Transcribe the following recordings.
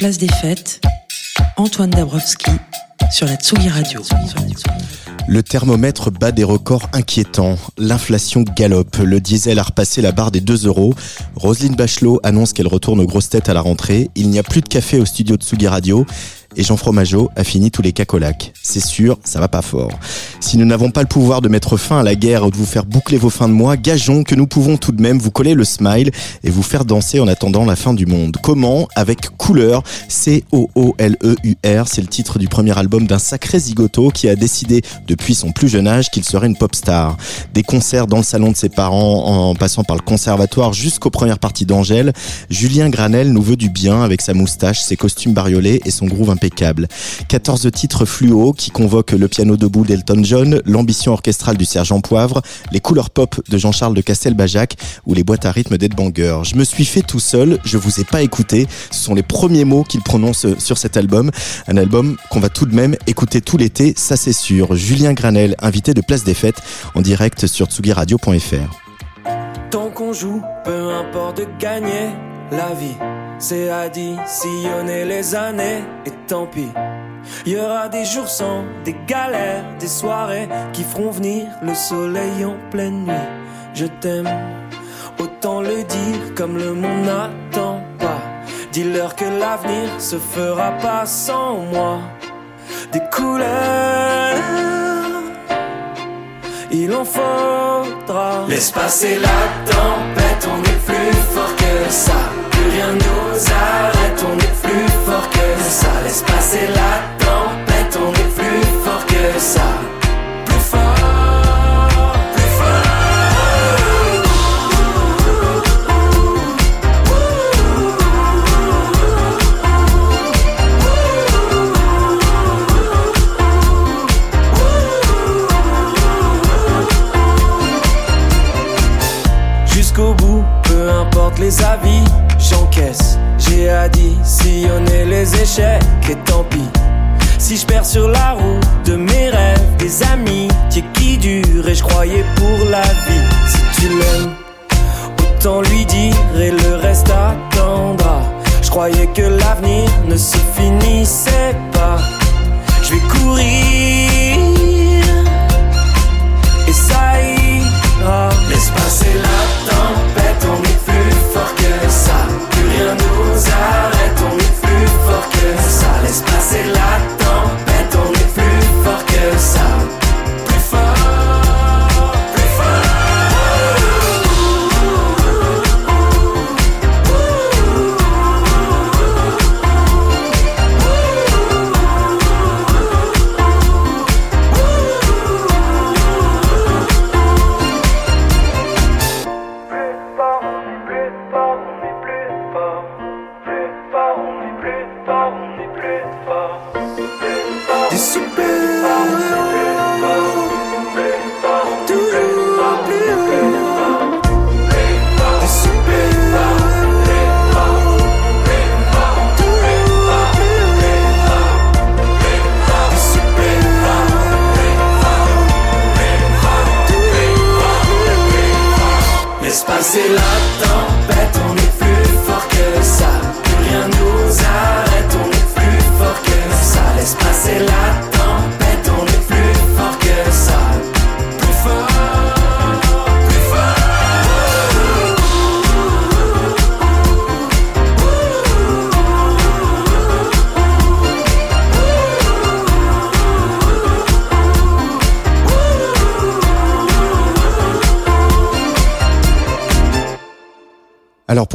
place des fêtes, Antoine Dabrowski sur la Tsugi Radio. Le thermomètre bat des records inquiétants. L'inflation galope. Le diesel a repassé la barre des 2 euros. Roselyne Bachelot annonce qu'elle retourne aux grosses têtes à la rentrée. Il n'y a plus de café au studio de Tsugi Radio et Jean Fromageau a fini tous les cacolacs. C'est sûr, ça va pas fort. Si nous n'avons pas le pouvoir de mettre fin à la guerre ou de vous faire boucler vos fins de mois, gageons que nous pouvons tout de même vous coller le smile et vous faire danser en attendant la fin du monde. Comment Avec Couleur, C-O-O-L-E-U-R, c'est le titre du premier album d'un sacré zigoto qui a décidé depuis son plus jeune âge qu'il serait une pop star. Des concerts dans le salon de ses parents en passant par le conservatoire jusqu'aux premières parties d'Angèle, Julien Granel nous veut du bien avec sa moustache, ses costumes bariolés et son groove impeccable. 14 titres fluo qui convoquent le piano debout d'Elton John, l'ambition orchestrale du sergent Poivre, les couleurs pop de Jean-Charles de Castelbajac ou les boîtes à rythme d'Ed Banger. Je me suis fait tout seul, je vous ai pas écouté. Ce sont les premiers mots qu'il prononce sur cet album. Un album qu'on va tout de même écouter tout l'été, ça c'est sûr. Julien Granel, invité de Place des Fêtes, en direct sur tsugiradio.fr. Tant qu'on joue, peu importe gagner la vie. C'est sillonner les années et tant pis. Il y aura des jours sans, des galères, des soirées qui feront venir le soleil en pleine nuit. Je t'aime, autant le dire comme le monde n'attend pas. Dis-leur que l'avenir se fera pas sans moi. Des couleurs, il en faudra. Laisse passer la tempête, que ça rien nous arrête, on est plus fort que ça. Laisse passer la tempête, on est plus fort que ça. Si je super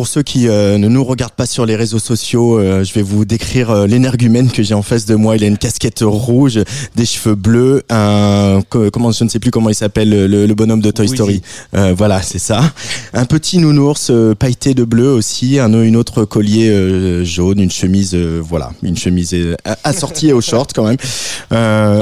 pour ceux qui euh, ne nous regardent pas sur les réseaux sociaux, euh, je vais vous décrire euh, l'énergumène que j'ai en face de moi. Il a une casquette rouge, des cheveux bleus, un comment je ne sais plus comment il s'appelle le, bonhomme de Toy Story. voilà, c'est ça. Un petit nounours pailleté de bleu aussi, un une autre collier jaune, une chemise voilà, une chemise assortie au short quand même.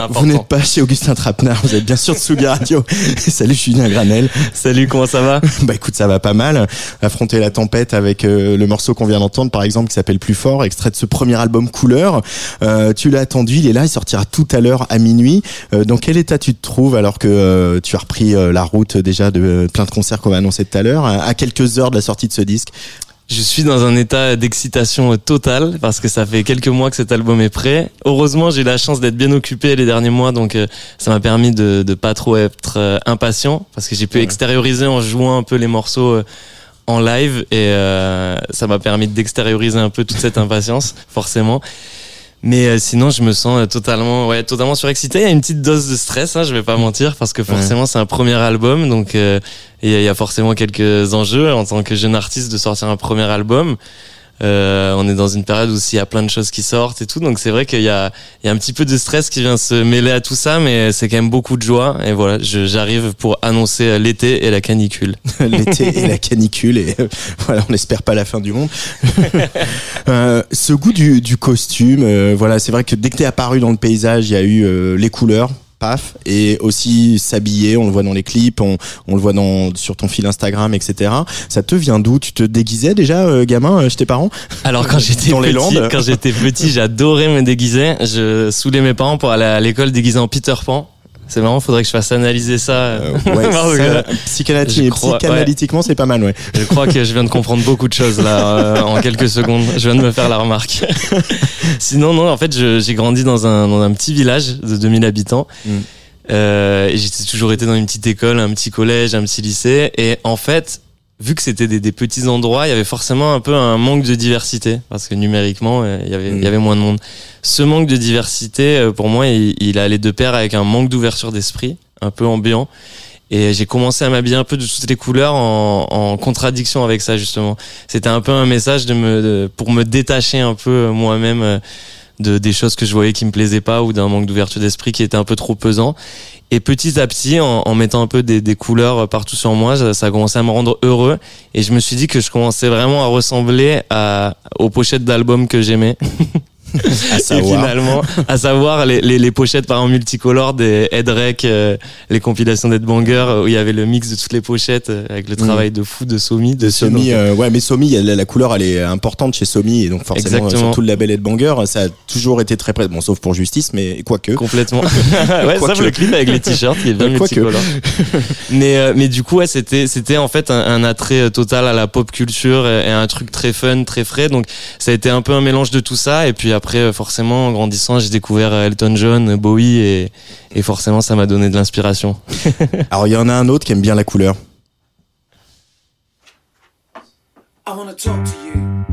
vous n'êtes pas chez Augustin Trapenard, vous êtes bien sûr de Sugi Radio. Salut, je suis Julien Granel. Salut, comment ça va? Bah écoute, ça va pas mal. Affronter la tempête avec euh, le morceau qu'on vient d'entendre, par exemple, qui s'appelle Plus fort, extrait de ce premier album Couleur. Euh, tu l'as attendu, il est là, il sortira tout à l'heure à minuit. Euh, dans quel état tu te trouves alors que tu as repris la route déjà de plein de concerts qu'on va annoncer tout à l'heure, à quelques heures de la sortie de ce disque? Je suis dans un état d'excitation totale parce que ça fait quelques mois que cet album est prêt. Heureusement, j'ai eu la chance d'être bien occupé les derniers mois, donc ça m'a permis de, de pas trop être impatient parce que j'ai pu extérioriser en jouant un peu les morceaux en live et ça m'a permis d'extérioriser un peu toute cette impatience, forcément. Mais euh, sinon, je me sens euh, totalement, ouais, totalement surexcité. Il y a une petite dose de stress, hein, je vais pas mentir, parce que forcément, c'est un premier album, donc euh, il y, a forcément quelques enjeux en tant que jeune artiste de sortir un premier album. Euh, on est dans une période où il y a plein de choses qui sortent et tout, donc c'est vrai qu'il y a, il y a un petit peu de stress qui vient se mêler à tout ça, mais c'est quand même beaucoup de joie. Et voilà, j'arrive pour annoncer l'été et la canicule. l'été et la canicule, et euh, voilà, on n'espère pas la fin du monde. euh, ce goût du, du costume, euh, voilà, c'est vrai que dès que t'es apparu dans le paysage, il y a eu les couleurs, et aussi s'habiller, on le voit dans les clips, on, on, le voit dans, sur ton fil Instagram, etc. Ça te vient d'où? Tu te déguisais déjà, euh, gamin, euh, chez tes parents? Alors quand j'étais petit, quand j'étais petit, j'adorais me déguiser. Je saoulais mes parents pour aller à l'école déguisé en Peter Pan. C'est marrant, faudrait que je fasse analyser ça. Euh, ouais, psychanalytiquement, c'est pas mal, ouais. Je crois que je viens de comprendre beaucoup de choses là euh, en quelques secondes. Je viens de me faire la remarque. Sinon, non, en fait, j'ai grandi dans un, dans un petit village de 2000 habitants. Mm. Euh, et j'ai toujours été dans une petite école, un petit collège, un petit lycée. Et en fait, vu que c'était des, des, petits endroits, il y avait forcément un peu un manque de diversité parce que numériquement, euh, il y avait, il y avait moins de monde. Ce manque de diversité, euh, pour moi, il, il allait de pair avec un manque d'ouverture d'esprit, un peu ambiant. Et j'ai commencé à m'habiller un peu de toutes les couleurs en, en contradiction avec ça justement. C'était un peu un message de me, pour me détacher un peu euh, moi-même de des choses que je voyais qui me plaisaient pas ou d'un manque d'ouverture d'esprit qui était un peu trop pesant. Et petit à petit, en, en mettant un peu des, des, couleurs partout sur moi, ça, ça, a commencé à me rendre heureux. Et je me suis dit que je commençais vraiment à ressembler à, aux pochettes d'albums que j'aimais. à savoir. finalement, à savoir les, les, les, pochettes par exemple multicolores des Headrec, euh, les compilations d'Headbanger où il y avait le mix de toutes les pochettes euh, avec le travail mm. de fou de Somi. De Somi, euh, ouais, mais Somi, la, la, couleur elle est importante chez Somi et donc forcément sur tout le label Headbanger, ça a toujours été très près, bon sauf pour Justice, mais quoique. Complètement. ouais, ça le clip avec les t-shirts qui est bien multicolore. mais mais du coup, ouais, c'était c'était en fait un, un, attrait total à la pop culture et, et, un truc très fun, très frais. Donc ça a été un peu un mélange de tout ça et puis après, euh, forcément, en grandissant, j'ai découvert euh, Elton John, Bowie, et, et forcément, ça m'a donné de l'inspiration. Alors, il y en a un autre qui aime bien la couleur. I wanna talk to you.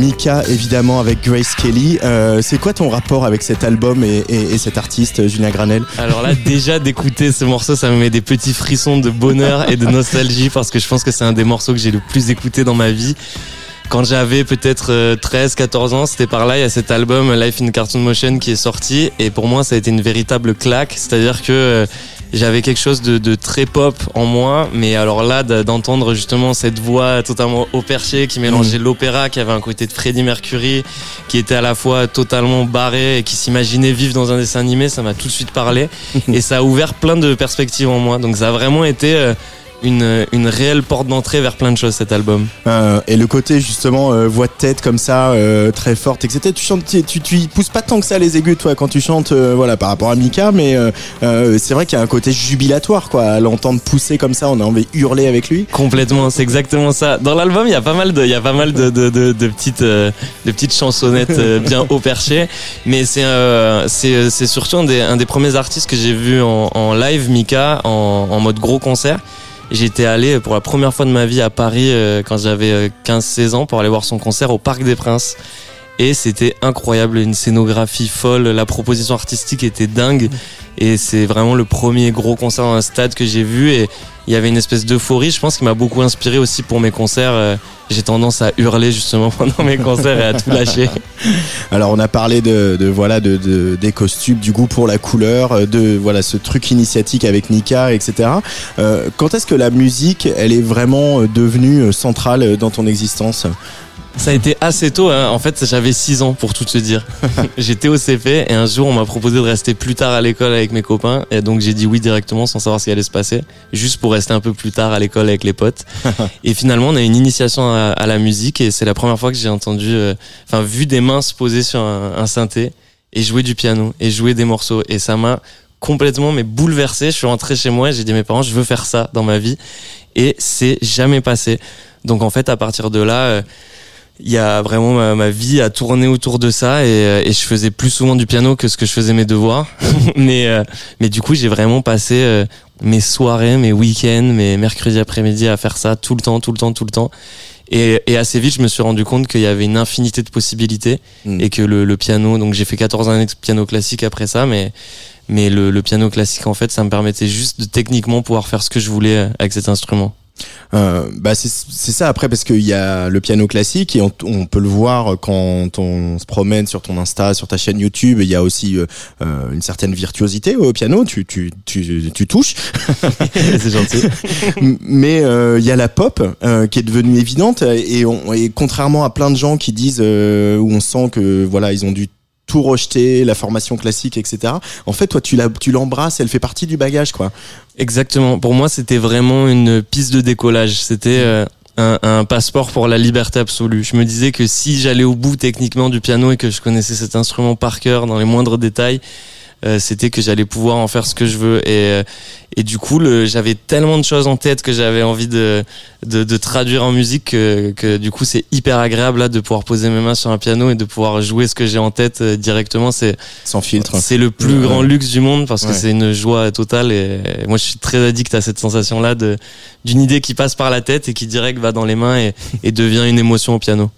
Mika, évidemment, avec Grace Kelly. Euh, c'est quoi ton rapport avec cet album et, et, et cet artiste, Julien Granel? Alors là, déjà d'écouter ce morceau, ça me met des petits frissons de bonheur et de nostalgie parce que je pense que c'est un des morceaux que j'ai le plus écouté dans ma vie. Quand j'avais peut-être 13, euh, 14 ans, c'était par là, il y a cet album Life in Cartoon Motion qui est sorti. Et pour moi ça a été une véritable claque, c'est-à-dire que euh, j'avais quelque chose de, de, très pop en moi, mais alors là, d'entendre justement cette voix totalement au perché qui mélangeait mm. l'opéra, qui avait un côté de Freddie Mercury, qui était à la fois totalement barré et qui s'imaginait vivre dans un dessin animé, ça m'a tout de suite parlé. et ça a ouvert plein de perspectives en moi. Donc ça a vraiment été euh, une, une réelle porte d'entrée vers plein de choses cet album. Euh, et le côté justement euh, voix de tête comme ça, euh, très forte, etc. Tu chantes, tu, tu, y pousses pas tant que ça les aigus toi quand tu chantes, euh, voilà par rapport à Mika, mais euh, c'est vrai qu'il y a un côté jubilatoire quoi, à l'entendre pousser comme ça, on a envie de hurler avec lui. Complètement, c'est exactement ça. Dans l'album, il y a pas mal de, il y a pas mal de, de, de, de petites, de petites chansonnettes bien haut perché, mais c'est c'est c'est surtout un des, un des premiers artistes que j'ai vu en, en live Mika en, en mode gros concert. J'étais allé pour la première fois de ma vie à Paris euh, quand j'avais 15-16 euh, ans pour aller voir son concert au Parc des Princes. Et c'était incroyable, une scénographie folle, la proposition artistique était dingue et c'est vraiment le premier gros concert dans un stade que j'ai vu et il y avait une espèce d'euphorie, je pense, qui m'a beaucoup inspiré aussi pour mes concerts. Euh, j'ai tendance à hurler justement pendant mes concerts et à tout lâcher. Alors on a parlé de, voilà de, des costumes, du goût pour la couleur, euh, de voilà ce truc initiatique avec Nika, etc. Euh, quand est-ce que la musique, elle est vraiment devenue centrale dans ton existence? Ça a été assez tôt. Hein. En fait, j'avais 6 ans pour tout te dire. J'étais au CP et un jour, on m'a proposé de rester plus tard à l'école avec mes copains. Et donc, j'ai dit oui directement sans savoir ce qui allait se passer, juste pour rester un peu plus tard à l'école avec les potes. et finalement, on a une initiation à, la musique et c'est la première fois que j'ai entendu, euh, enfin, vu des mains se poser sur un, synthé et jouer du piano et jouer des morceaux. Et ça m'a complètement mais bouleversé. Je suis rentré chez moi et j'ai dit à mes parents, je veux faire ça dans ma vie. Et c'est jamais passé. Donc en fait, à partir de là, euh, il y a vraiment ma, vie à tourner autour de ça et, euh, et, je faisais plus souvent du piano que ce que je faisais mes devoirs. mais euh, mais du coup, j'ai vraiment passé euh, mes soirées, mes week-ends, mes mercredis après-midi à faire ça tout le temps, tout le temps, tout le temps. Et, et assez vite, je me suis rendu compte qu'il y avait une infinité de possibilités hmm. et que le, le, piano, donc j'ai fait 14 années de piano classique après ça, mais mais le, le piano classique en fait, ça me permettait juste de techniquement pouvoir faire ce que je voulais avec cet instrument. Euh, bah c'est ça après parce qu'il y a le piano classique et on, peut le voir quand on se promène sur ton Insta, sur ta chaîne YouTube. Il y a aussi euh, euh, une certaine virtuosité au piano. Tu tu tu, tu touches. c'est gentil. Mais il y a la pop qui est devenue évidente et, on, et contrairement à plein de gens qui disent où on sent que voilà ils ont dû tout rejeter, la formation classique, etc. En fait, toi, tu tu l'embrasses, elle fait partie du bagage, quoi. Exactement. Pour moi, c'était vraiment une piste de décollage. C'était euh, un, un, passeport pour la liberté absolue. Je me disais que si j'allais au bout techniquement du piano et que je connaissais cet instrument par cœur dans les moindres détails, euh, c'était que j'allais pouvoir en faire ce que je veux. Et, euh, et du coup, j'avais tellement de choses en tête que j'avais envie de, de, de, traduire en musique que, que du coup, c'est hyper agréable là de pouvoir poser mes mains sur un piano et de pouvoir jouer ce que j'ai en tête euh, directement. C'est sans filtre. C'est le plus grand luxe du monde parce que c'est une joie totale. Et moi, je suis très addict à cette sensation là de d'une idée qui passe par la tête et qui direct va dans les mains et, et devient une émotion au piano.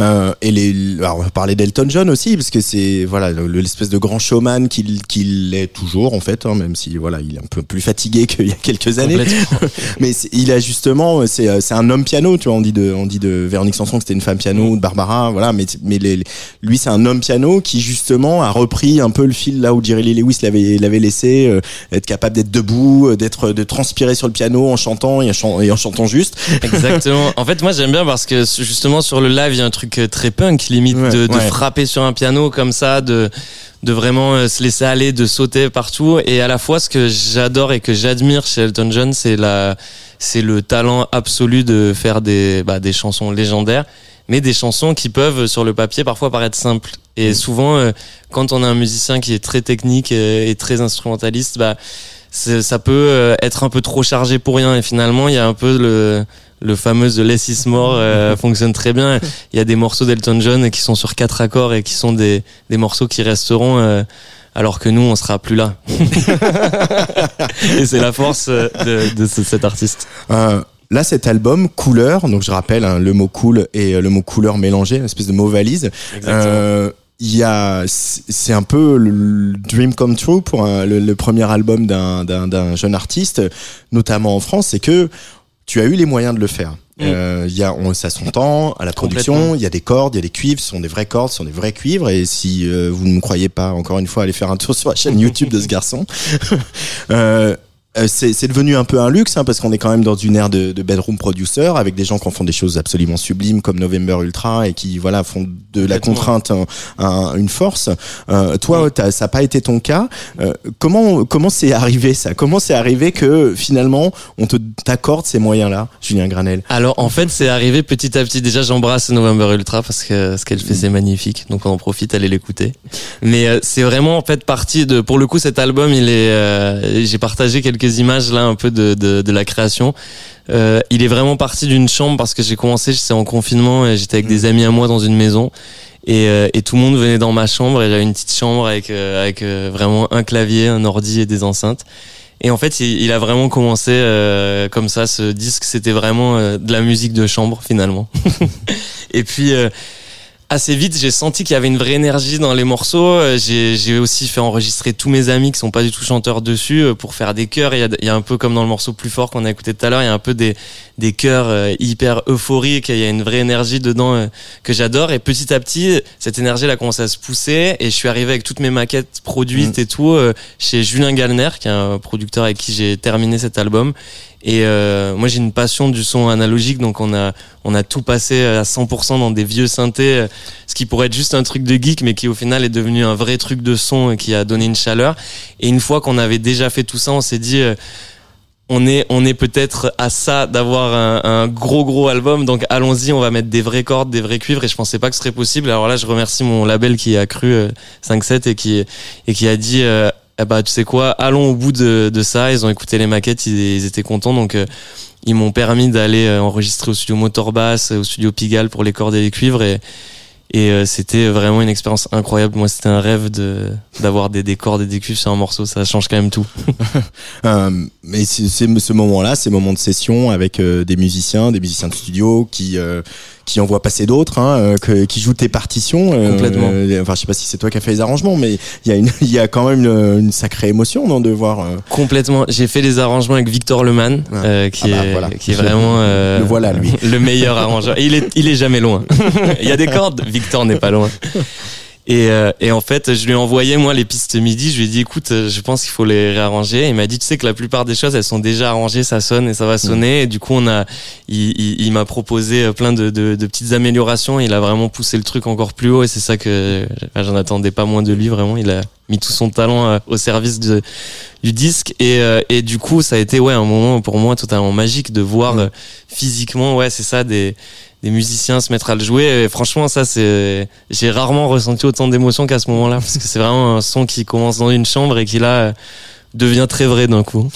Euh, et les, alors on va parler d'Elton John aussi parce que c'est voilà l'espèce de grand showman qu'il qu'il est toujours en fait, hein, même si voilà il est un peu plus fatigué qu'il y a quelques années. Mais il a justement c'est c'est un homme piano, tu vois on dit de on dit de Véronique Sanson que c'était une femme piano ou de Barbara, voilà. Mais mais les, lui c'est un homme piano qui justement a repris un peu le fil là où Jerry Lee Lewis l'avait l'avait laissé, euh, être capable d'être debout, d'être de transpirer sur le piano en chantant et en, et en chantant juste. Exactement. En fait moi j'aime bien parce que justement sur le live il y a un truc euh, très punk, limite de, de frapper sur un piano comme ça, de de vraiment euh, se laisser aller, de sauter partout. Et à la fois, ce que j'adore et que j'admire chez Elton John, c'est la, c'est le talent absolu de faire des, bah, des chansons légendaires, mais des chansons qui peuvent, sur le papier, parfois paraître simples. Et mm. souvent, euh, quand on a un musicien qui est très technique et très instrumentaliste, bah, ça peut être un peu trop chargé pour rien. Et finalement, il y a un peu le, le fameux The Less Is More euh, fonctionne très bien. Il y a des morceaux d'Elton John qui sont sur quatre accords et qui sont des, des morceaux qui resteront euh, alors que nous, on sera plus là. et c'est la force euh, de, de cet artiste. Là, cet album, Couleur, donc je rappelle hein, le mot cool et le mot couleur mélangé, une espèce de mot valise. Euh, il y a, c'est un peu le dream come true pour le, le, premier album d'un jeune artiste, notamment en France, c'est que tu as eu les moyens de le faire. Mm. Euh, il y a, on, ça s'entend à la production. Il y a des cordes, il y a des cuivres. Ce sont des vraies cordes, ce sont des vrais cuivres. Et si euh, vous ne me croyez pas, encore une fois, allez faire un tour sur la chaîne YouTube de ce garçon. euh, c'est devenu un peu un luxe hein, parce qu'on est quand même dans une ère de, de, bedroom producer avec des gens qui en font des choses absolument sublimes comme November Ultra et qui voilà font de la contrainte une force. Euh, toi, ça n'a pas été ton cas. Euh, comment comment c'est arrivé ça? Comment c'est arrivé que finalement on te t'accorde ces moyens-là, Julien Granel? Alors en fait, c'est arrivé petit à petit. Déjà, j'embrasse November Ultra parce que ce qu'elle fait c'est magnifique. Donc on en profite, allez l'écouter. Mais euh, c'est vraiment en fait partie de. Pour le coup, cet album, il est. Euh, j'ai partagé quelques quelques images là un peu de, de, de la création. Euh, il est vraiment parti d'une chambre parce que j'ai commencé, j'étais en confinement et j'étais avec des mm. amis à moi dans une maison. Et, euh, et, tout le monde venait dans ma chambre et j'avais une petite chambre avec, euh, avec vraiment un clavier, un ordi et des enceintes. Et en fait, il, il a vraiment commencé comme ça. Ce disque, c'était vraiment de la musique de chambre finalement. et puis assez vite, j'ai senti qu'il y avait une vraie énergie dans les morceaux. Euh, j'ai, j'ai aussi fait enregistrer tous mes amis qui sont pas du tout chanteurs dessus euh, pour faire des chœurs. Il y a, il y a un peu comme dans le morceau plus fort qu'on a écouté tout à l'heure, il y a un peu des, des chœurs euh, hyper euphoriques. Il y a une vraie énergie dedans que j'adore. Et petit à petit, cette énergie elle a commencé à se pousser et je suis arrivé avec toutes mes maquettes produites mm. et tout chez Julien Gallner, qui est un producteur avec qui j'ai terminé cet album. Et euh, moi j'ai une passion du son analogique, donc on a on a tout passé à 100% dans des vieux synthés, ce qui pourrait être juste un truc de geek, mais qui au final est devenu un vrai truc de son qui a donné une chaleur. Et une fois qu'on avait déjà fait tout ça, on s'est dit euh, on est on est peut-être à ça d'avoir un, un, gros gros album, donc allons-y, on va mettre des vraies cordes, des vrais cuivres. Et je pensais pas que ce serait possible. Alors là, je remercie mon label qui a cru 5-7 euh, et qui et qui a dit eh bah tu sais quoi, allons au bout de, de ça. Ils ont écouté les maquettes, ils, étaient contents, donc euh, ils m'ont permis d'aller euh, enregistrer au studio Motorbass, au studio Pigalle pour les cordes et les cuivres et et euh, c'était vraiment une expérience incroyable. Moi, c'était un rêve de d'avoir des, et des cuivres sur un morceau. Ça change quand même tout. euh, mais c'est ce moment-là, ces moments de session avec des musiciens, des musiciens de studio qui qui envoie passer d'autres, hein, euh, qui joue tes partitions. Euh, Complètement. Euh, enfin, je sais pas si c'est toi qui as fait les arrangements, mais il y a une, il y a quand même une, sacrée émotion non, de voir. Complètement. J'ai fait les arrangements avec Victor Leman, qui, ah bah, est, qui est vraiment le voilà lui, le meilleur arrangeur. il est, il est jamais loin. il y a des cordes, Victor n'est pas loin. Et, euh, et, en fait, je lui ai envoyé moi les pistes midi. Je lui ai dit, écoute, euh, je pense qu'il faut les réarranger. il m'a dit, tu sais que la plupart des choses, elles sont déjà arrangées, ça sonne et ça va sonner. Et du coup, on a, il, il, il m'a proposé euh, plein de, de, de, petites améliorations. Il a vraiment poussé le truc encore plus haut. Et c'est ça que j'en attendais pas moins de lui. Vraiment, il a mis tout son talent au service de, du disque. Et, et du coup, ça a été ouais un moment pour moi totalement magique de voir physiquement, ouais, c'est ça des des musiciens se mettre à le jouer. Et franchement, ça, c'est, j'ai rarement ressenti autant d'émotions qu'à ce moment-là, parce que c'est vraiment un son qui commence dans une chambre et qui là devient très vrai d'un coup.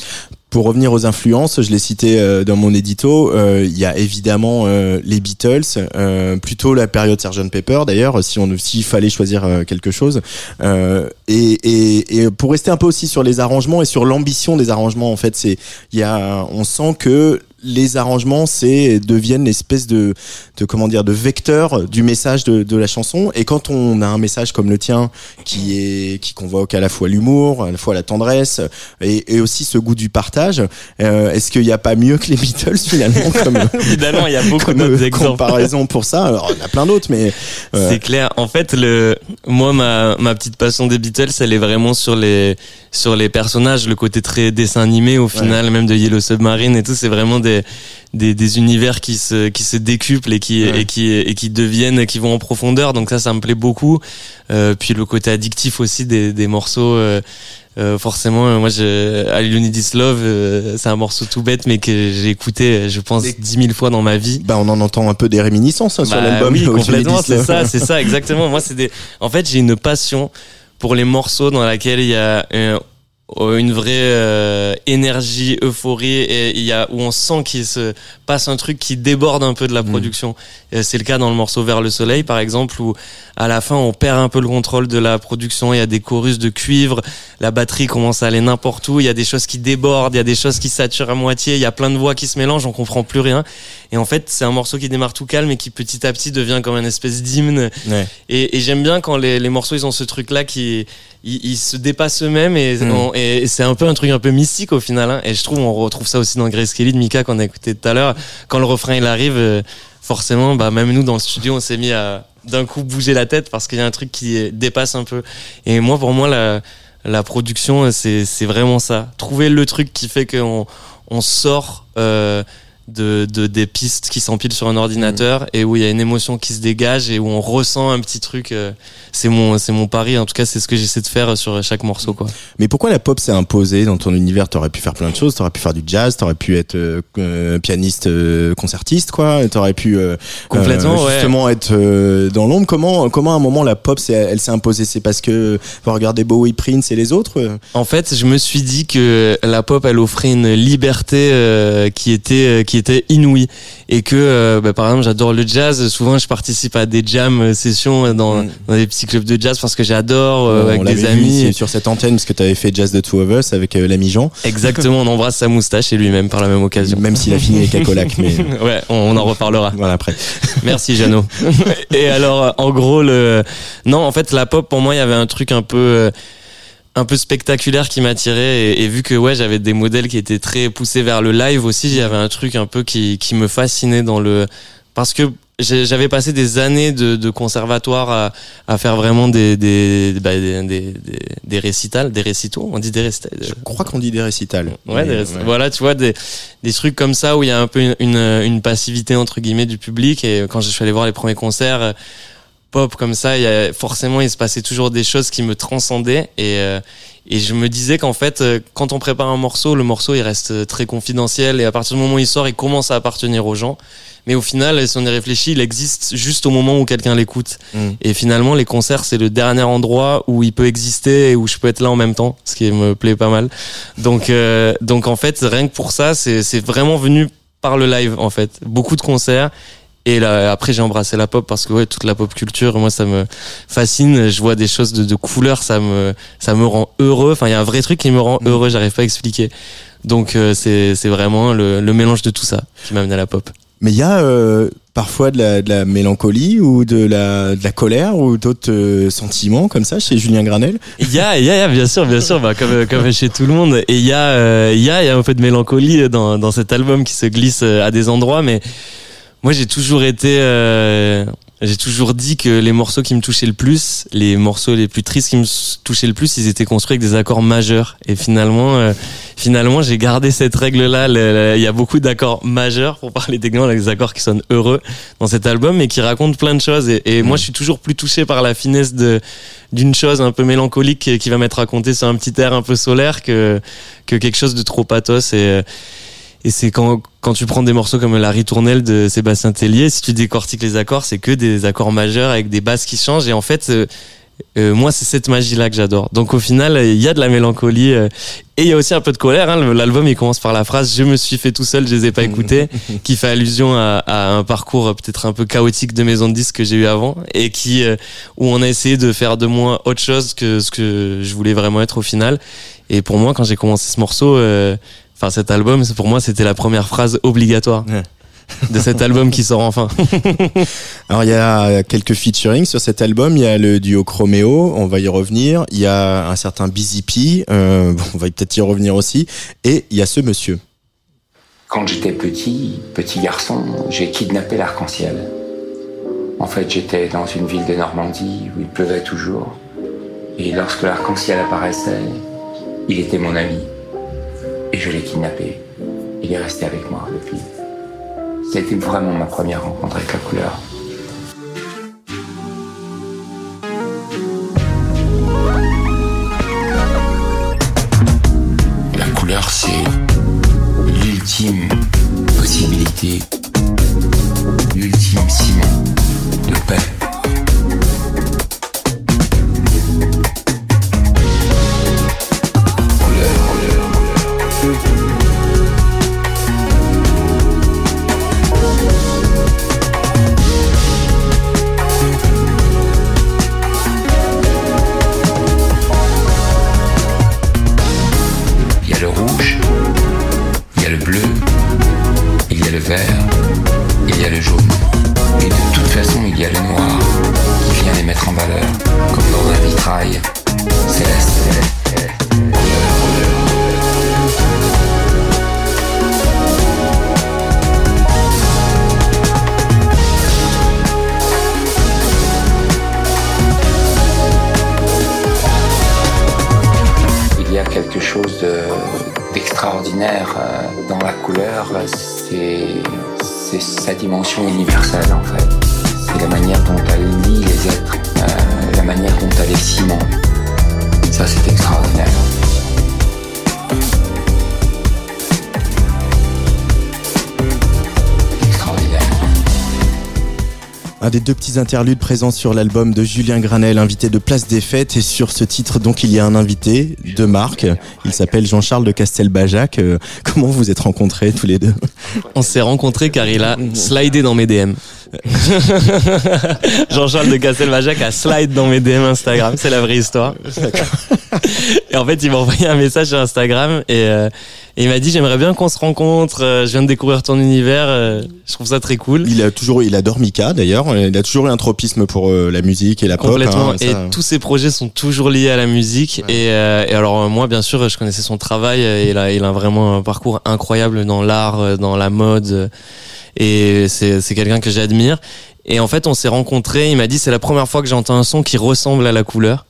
Pour revenir aux influences, je l'ai cité euh, dans mon édito, euh, il y a évidemment euh, les Beatles, plutôt la période Sgt Pepper d'ailleurs, si on s'il fallait choisir quelque chose. Et, et, et, pour rester un peu aussi sur les arrangements et sur l'ambition des arrangements, en fait, c'est il y a, on sent que les arrangements c'est deviennent l'espèce de, de comment dire de vecteur du message de, de la chanson. Et quand on a un message comme le tien qui est qui convoque à la fois l'humour à la fois la tendresse et, et aussi ce goût du partage euh, est-ce qu'il n'y a pas mieux que les Beatles finalement comme évidemment il y a beaucoup d'autres exemples. comparaison pour ça. Alors il y en a plein d'autres mais euh, c'est clair. En fait le moi ma ma petite passion des Beatles elle est vraiment sur les sur les personnages le côté très dessin animé au final même de Yellow Submarine et tout. C'est vraiment des des, des, univers qui se, qui se décuplent et qui, et qui, et qui deviennent, qui vont en profondeur. Donc ça, ça me plaît beaucoup. Euh, puis le côté addictif aussi des, des morceaux. Euh, euh forcément, euh, moi, je, I This Love, euh, c'est un morceau tout bête, mais que j'ai écouté, je pense, dix mille fois dans ma vie. Bah, on en entend un peu des réminiscences hein, sur bah l'album. Oui, complètement, c'est ça, c'est ça, exactement. Moi, c'est des, en fait, j'ai une passion pour les morceaux dans laquelle il y a euh, une vraie euh, énergie, euphorie et il y a où on sent qu'il se passe un truc qui déborde un peu de la mm. production. C'est le cas dans le morceau Vers le soleil par exemple où à la fin on perd un peu le contrôle de la production, il y a des chorus de cuivre, la batterie commence à aller n'importe où, il y a des choses qui débordent, il y a des choses qui saturent à moitié, il y a plein de voix qui se mélangent, on comprend plus rien. Et en fait, c'est un morceau qui démarre tout calme et qui petit à petit devient comme une espèce d'hymne. Et, et j'aime bien quand les, les morceaux ils ont ce truc là qui ils, se dépassent eux-mêmes mm. et, c'est un peu un truc un peu mystique au final. Hein. Et je trouve on retrouve ça aussi dans Grace Kelly de Mika qu'on a écouté tout à l'heure. Quand le refrain il arrive, euh, forcément, bah même nous dans le studio, on s'est mis à d'un coup bouger la tête parce qu'il y a un truc qui dépasse un peu. Et moi, pour moi, la, la production, c'est vraiment ça. Trouver le truc qui fait qu'on on sort. Euh, de, de, des pistes qui s'empilent sur un ordinateur mm. et où il y a une émotion qui se dégage et où on ressent un petit truc. Euh, c'est mon, c'est mon pari. En tout cas, c'est ce que j'essaie de faire sur chaque morceau, quoi. Mais pourquoi la pop s'est imposée dans ton univers? T'aurais pu faire plein de choses. T'aurais pu faire du jazz. T'aurais pu être euh, euh, pianiste, concertiste, quoi. T'aurais pu complètement justement être dans l'ombre. Comment, comment à un moment la pop, elle s'est imposée? C'est parce que vous regardez Bowie, Prince et les autres En fait, je me suis dit que la pop, elle offrait une liberté qui était qui était inouïe. Et que euh, bah, par exemple j'adore le jazz. Souvent je participe à des jam euh, sessions dans, mm. dans des petits clubs de jazz parce que j'adore avec des amis. vu sur cette antenne parce que tu avais fait Jazz the Two of Us avec l'ami Jean. Exactement on embrasse sa moustache et lui-même par la même occasion. Même s'il a fini avec Cacolac mais ouais on, en reparlera. Voilà après. Merci Jeannot. Et alors en gros le non en fait la pop pour moi il y avait un truc un peu un peu spectaculaire qui m'attirait et, vu que ouais j'avais des modèles qui étaient très poussés vers le live aussi j'avais un truc un peu qui, qui me fascinait dans le parce que j'avais passé des années de, de conservatoire à, à, faire vraiment des des, bah, des, des, des, récitals, des récitaux, on dit des récitals. Je crois qu'on dit des récitals. Ouais, voilà, tu vois, des, des trucs comme ça où il y a un peu une, une, une, passivité entre guillemets du public. Et quand je suis allé voir les premiers concerts, pop comme ça, il y a, forcément, il se passait toujours des choses qui me transcendaient et euh, et je me disais qu'en fait, euh, quand on prépare un morceau, le morceau il reste très confidentiel et à partir du moment où il sort, il commence à appartenir aux gens. Mais au final, si on y réfléchit, il existe juste au moment où quelqu'un l'écoute. Mm. Et finalement, les concerts, c'est le dernier endroit où il peut exister et où je peux être là en même temps, ce qui me plaît pas mal. Donc, euh, donc en fait, rien que pour ça, c'est vraiment venu par le live en fait. Beaucoup de concerts et là, après, j'ai embrassé la pop parce que ouais, toute la pop culture, moi, ça me fascine. Je vois des choses de, de couleur, ça me, ça me rend heureux. Enfin, il y a un vrai truc qui me rend mm. heureux. J'arrive pas à expliquer. Donc, euh, c'est, c'est vraiment le, le, mélange de tout ça qui m'a amené à la pop. Mais il y a euh, parfois de la, de la, mélancolie ou de la, de la colère ou d'autres euh, sentiments comme ça chez Julien Granel? Il y a, il y a, bien sûr, bien sûr, bah, comme, comme chez tout le monde. Et il y a, il y a, il y a un peu de mélancolie dans, dans cet album qui se glisse à des endroits, mais moi, j'ai toujours été, euh, j'ai toujours dit que les morceaux qui me touchaient le plus, les morceaux les plus tristes qui me touchaient le plus, ils étaient construits avec des accords majeurs. Et finalement, euh, finalement, j'ai gardé cette règle-là. Il y a beaucoup d'accords majeurs pour parler techniquement, avec des accords qui sonnent heureux dans cet album et qui racontent plein de choses. Et, et moi, mm. je suis toujours plus touché par la finesse de d'une chose un peu mélancolique qui va m'être racontée sur un petit air un peu solaire que que quelque chose de trop pathos. Et euh, et c'est quand, quand tu prends des morceaux comme la ritournelle de Sébastien Tellier, si tu décortiques les accords, c'est que des accords majeurs avec des basses qui changent. Et en fait, euh, euh, moi, c'est cette magie-là que j'adore. Donc au final, il y a de la mélancolie euh, et il y a aussi un peu de colère. Hein. L'album, il commence par la phrase "Je me suis fait tout seul, je les ai pas écoutés", qui fait allusion à, à un parcours peut-être un peu chaotique de maison de disques que j'ai eu avant et qui où on a essayé de faire de moi autre chose que ce que je voulais vraiment être au final. Et pour moi, quand j'ai commencé ce morceau enfin cet album, pour moi, c'était la première phrase obligatoire. de cet album qui sort enfin. Alors il y a quelques featuring sur cet album. Il y a le duo Chromeo, on va y revenir. Il y a un certain Busy P, euh, on va peut-être y revenir aussi. Et il y a ce monsieur. Quand j'étais petit, petit garçon, j'ai kidnappé l'arc-en-ciel. En fait, j'étais dans une ville de Normandie où il pleuvait toujours. Et lorsque l'arc-en-ciel apparaissait, il était mon ami et je l'ai kidnappé. Il est resté avec moi depuis. C'était vraiment ma première rencontre avec la couleur. La couleur, c'est l'ultime possibilité, l'ultime ciment de paix. Des deux petits interludes présents sur l'album de Julien Granel, invité de Place des Fêtes. Et sur ce titre, donc, il y a un invité de marque. Il s'appelle Jean-Charles de Castelbajac. Euh, comment vous êtes rencontrés tous les deux? On s'est rencontrés car il a slidé dans mes DM. Jean-Charles de Castelbajac a slide dans mes DM Instagram. C'est la vraie histoire. et en fait, il m'a envoyé un message sur Instagram et, euh, et il m'a dit j'aimerais bien qu'on se rencontre. euh, je viens de découvrir ton univers. euh, je trouve ça très cool. Il a toujours, il adore Mika d'ailleurs. Il a toujours eu un tropisme pour euh, la musique et la pop. Complètement. hein, ça- et tous ses projets sont toujours liés à la musique. Et, euh, et alors moi, bien sûr, je connaissais son travail. Il a, il a vraiment un parcours incroyable dans l'art, euh, dans la mode. Et c'est, c'est quelqu'un que j'admire. Et en fait, on s'est rencontrés. Il m'a dit c'est la première fois que j'entends un son qui ressemble à la couleur.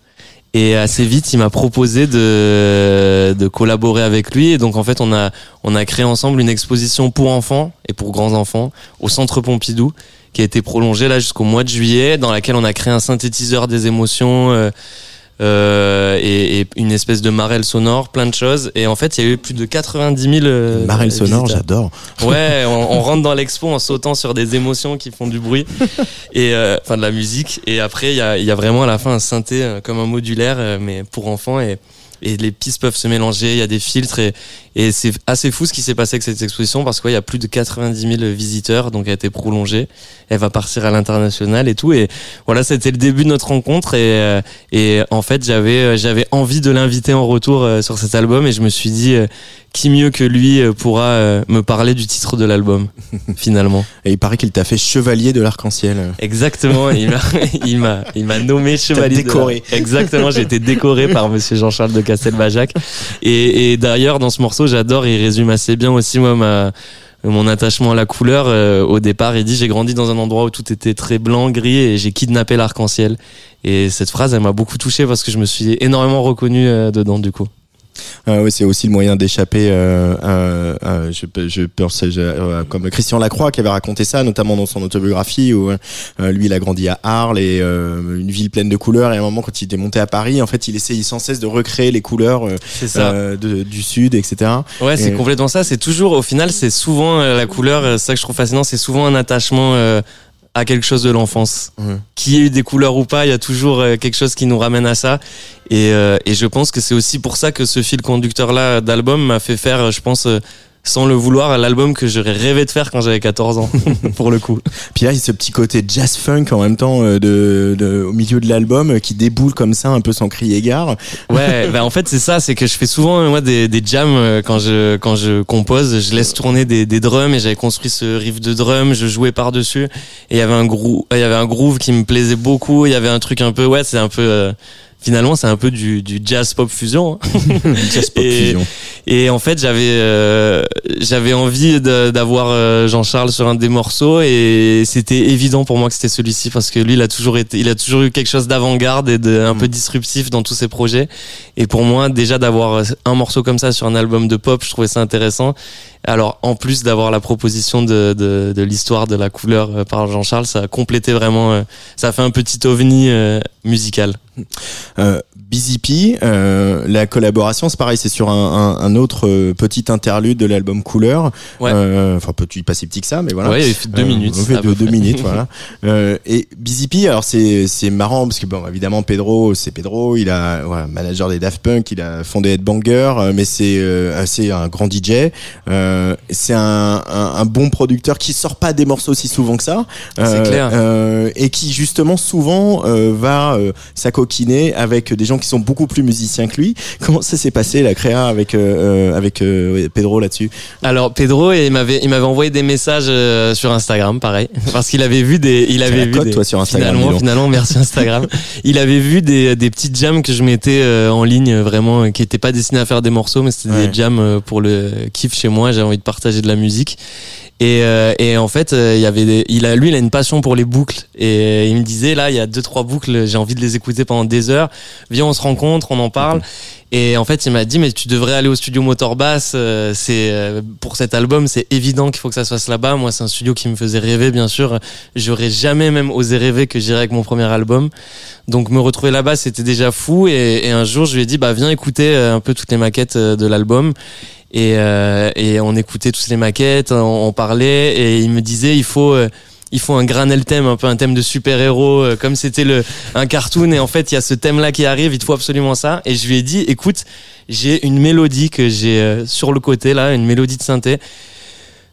Et assez vite, il m'a proposé de, collaborer avec lui. Et donc, en fait, on a, on a créé ensemble une exposition pour enfants et pour grands enfants au Centre Pompidou, qui a été prolongée là jusqu'au mois de juillet, dans laquelle on a créé un synthétiseur des émotions euh, euh, et, et une espèce de marelle sonore, plein de choses. Et en fait, il y a eu plus de 90 000 euh, Marelle sonore, j'adore. Ouais, on, on rentre dans l'expo en sautant sur des émotions qui font du bruit et euh, enfin de la musique. Et après, il y a, y a vraiment à la fin un synthé euh, comme un modulaire, mais pour enfants et et les pistes peuvent se mélanger. Il y a des filtres et et c'est assez fou ce qui s'est passé avec cette exposition parce qu'il y a plus de 90 000 visiteurs, donc elle a été prolongée. Elle va partir à l'international et tout. Et voilà, c'était le début de notre rencontre et euh, et en fait j'avais euh, j'avais envie de l'inviter en retour euh, sur cet album et je me suis dit qui mieux que lui euh, pourra euh, me parler du titre de l'album finalement? Et il paraît qu'il t'a fait chevalier de l'arc-en-ciel. Exactement, il m'a il m'a il m'a nommé chevalier de décoré. Exactement, j'ai été décoré par monsieur Jean-Charles de Castelbajac et, et d'ailleurs dans ce morceau, j'adore, il résume assez bien aussi moi ma mon attachement à la couleur euh, au départ, il dit j'ai grandi dans un endroit où tout était très blanc, gris et j'ai kidnappé l'arc-en-ciel. Et cette phrase, elle m'a beaucoup touché parce que je me suis énormément reconnu euh, dedans du coup. Euh, oui, c'est aussi le moyen d'échapper. Euh, euh, euh, je, je pense je- euh, comme Christian Lacroix qui avait raconté ça, notamment dans son autobiographie où euh, lui il a grandi à Arles et euh, une ville pleine de couleurs. Et à un moment, quand il était monté à Paris, en fait, il essayait sans cesse de recréer les couleurs euh, ça. de- du sud, etc. Ouais, c'est Et- complètement ça. C'est toujours, au final, c'est souvent la couleur. C'est ça que je trouve fascinant. C'est souvent un attachement euh, à quelque chose de l'enfance. Qu'il y ait eu des couleurs ou pas, il y a toujours euh, quelque chose qui nous ramène à ça. Et, euh, et je pense que c'est aussi pour ça que ce fil conducteur là d'album m'a fait faire, euh, je pense. Sans le vouloir, l'album que j'aurais rêvé de faire quand j'avais 14 ans, pour le coup. Puis là, il y a ce petit côté jazz funk en même temps euh, de, de- au milieu de l'album euh, qui déboule comme ça, un peu sans crier gare. Ouais, bah en fait c'est ça, c'est que je fais souvent euh, moi des, des jams euh, quand je quand je compose, je laisse tourner des, des drums et j'avais construit ce riff de drum, je jouais par dessus et il y avait un groove, il y avait un groove qui me plaisait beaucoup, il y avait un truc un peu ouais, c'est un peu euh, finalement c'est un peu du, du jazz pop fusion. hein. jazz pop Et- fusion. Et en fait, j'avais euh, j'avais envie d'avoir euh, Jean-Charles sur un des morceaux et c'était évident pour moi que c'était celui-ci parce que lui, il a toujours été, il a toujours eu quelque chose d'avant-garde et de un peu disruptif dans tous ses projets. Et pour moi, déjà d'avoir un morceau comme ça sur un album de pop, je trouvais ça intéressant. Alors, en plus d'avoir la proposition de, de, l'histoire de la couleur euh, par Jean-Charles, ça a complété vraiment, euh, ça a fait un petit ovni euh, musical. Busy P, euh, la collaboration, c'est pareil, c'est sur un, un, un autre euh, petit interlude de l'album Couleur. Ouais. Euh, Enfin, petit, pas si petit que ça, mais voilà. Ouais, il fait deux Euh, minutes. On fait à peu deux, minutes, voilà. Euh, et Busy P, alors c'est c'est marrant parce que bon, évidemment Pedro, c'est Pedro, il a voilà, manager des Daft Punk, il a fondé Headbanger, mais c'est euh, c'est un grand DJ. Euh, c'est un, un, un bon producteur qui sort pas des morceaux si souvent que ça. C'est clair. euh, et qui justement souvent euh, va euh, s'acoquiner avec des gens qui sont beaucoup plus musiciens que lui. Comment ça s'est passé la créa avec euh, euh, avec euh, Pedro là-dessus? Alors Pedro, il m'avait il m'avait envoyé des messages euh, sur Instagram, pareil, parce qu'il avait vu des il avait vu des, toi, sur Instagram, Finalement, finalement, merci Instagram. il avait vu des des petites jams que je mettais euh, en ligne, vraiment, qui étaient pas destinés à faire des morceaux, mais c'était Ouais. des jams pour le kiff chez moi. J'avais envie de partager de la musique. Et, euh, et en fait, euh, il y avait des, il a, lui, il a une passion pour les boucles. Et il me disait, là, il y a deux, trois boucles, j'ai envie de les écouter pendant des heures. Viens, on se rencontre, on en parle. Et en fait, il m'a dit, mais tu devrais aller au studio Motor Bass. euh, c'est euh, pour cet album, c'est évident qu'il faut que ça se fasse là-bas. Moi, c'est un studio qui me faisait rêver, bien sûr. J'aurais jamais même osé rêver que j'irais avec mon premier album. Donc, me retrouver là-bas, c'était déjà fou. Et, et un jour, je lui ai dit, bah, viens écouter euh, un peu toutes les maquettes de l'album. Et, euh, et on écoutait toutes les maquettes, on, parlait, et il me disait, il faut, euh, ils font un granel thème, un peu un thème de super-héros, euh, comme c'était le un cartoon. Et en fait, il y a ce thème-là qui arrive, il faut absolument ça. Et je lui ai dit, écoute, j'ai une mélodie que j'ai sur le côté là, une mélodie de synthé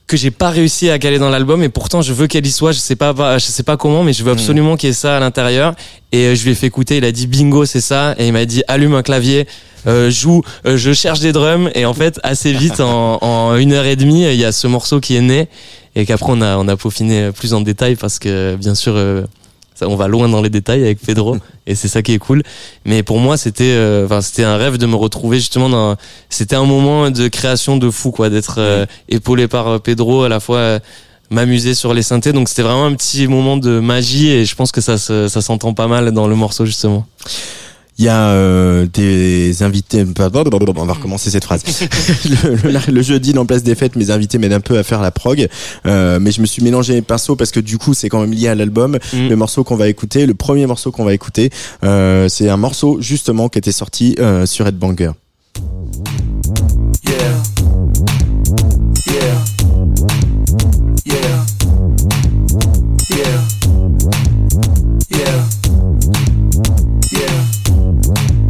que j'ai pas réussi à caler dans l'album et pourtant je veux qu'elle y soit je sais pas je sais pas comment mais je veux absolument qu'il y ait ça à l'intérieur. Et euh, je lui ai fait écouter il a dit bingo c'est ça. Et il m'a dit allume un clavier euh, joue euh, je cherche des drums. Et en fait assez vite en, en une heure et demie il y a ce morceau qui est né et qu'après on a on a peaufiné plus en détail parce que bien sûr euh, ça, on va loin dans les détails avec Pedro et c'est ça qui est cool. Mais pour moi c'était euh, enfin c'était un rêve de me retrouver justement dans c'était un moment de création de fou quoi d'être euh, épaulé par euh, Pedro à la fois euh, m'amuser sur les synthés. Donc c'était vraiment un petit moment de magie et je pense que ça se- ça s'entend pas mal dans le morceau justement Il y a euh, des invités. On va recommencer cette phrase. le, le- le jeudi, dans Place des Fêtes, mes invités m'aident un peu à faire la prog, euh, mais je me suis mélangé les pinceaux parce que du coup, c'est quand même lié à l'album. Mm. Le morceau qu'on va écouter, le premier morceau qu'on va écouter, euh, c'est un morceau justement qui était sorti euh, sur Headbanger.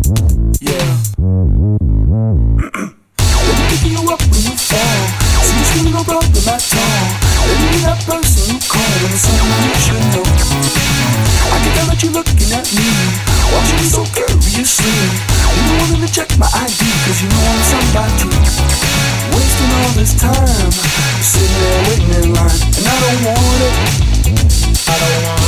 Yeah. You up when you fall. You person you call you should know. I can tell that you're looking at me, watching so curiously. You to check my you know I'm somebody. Wasting all this time, sitting there waiting in line, and I don't want it. I don't want it.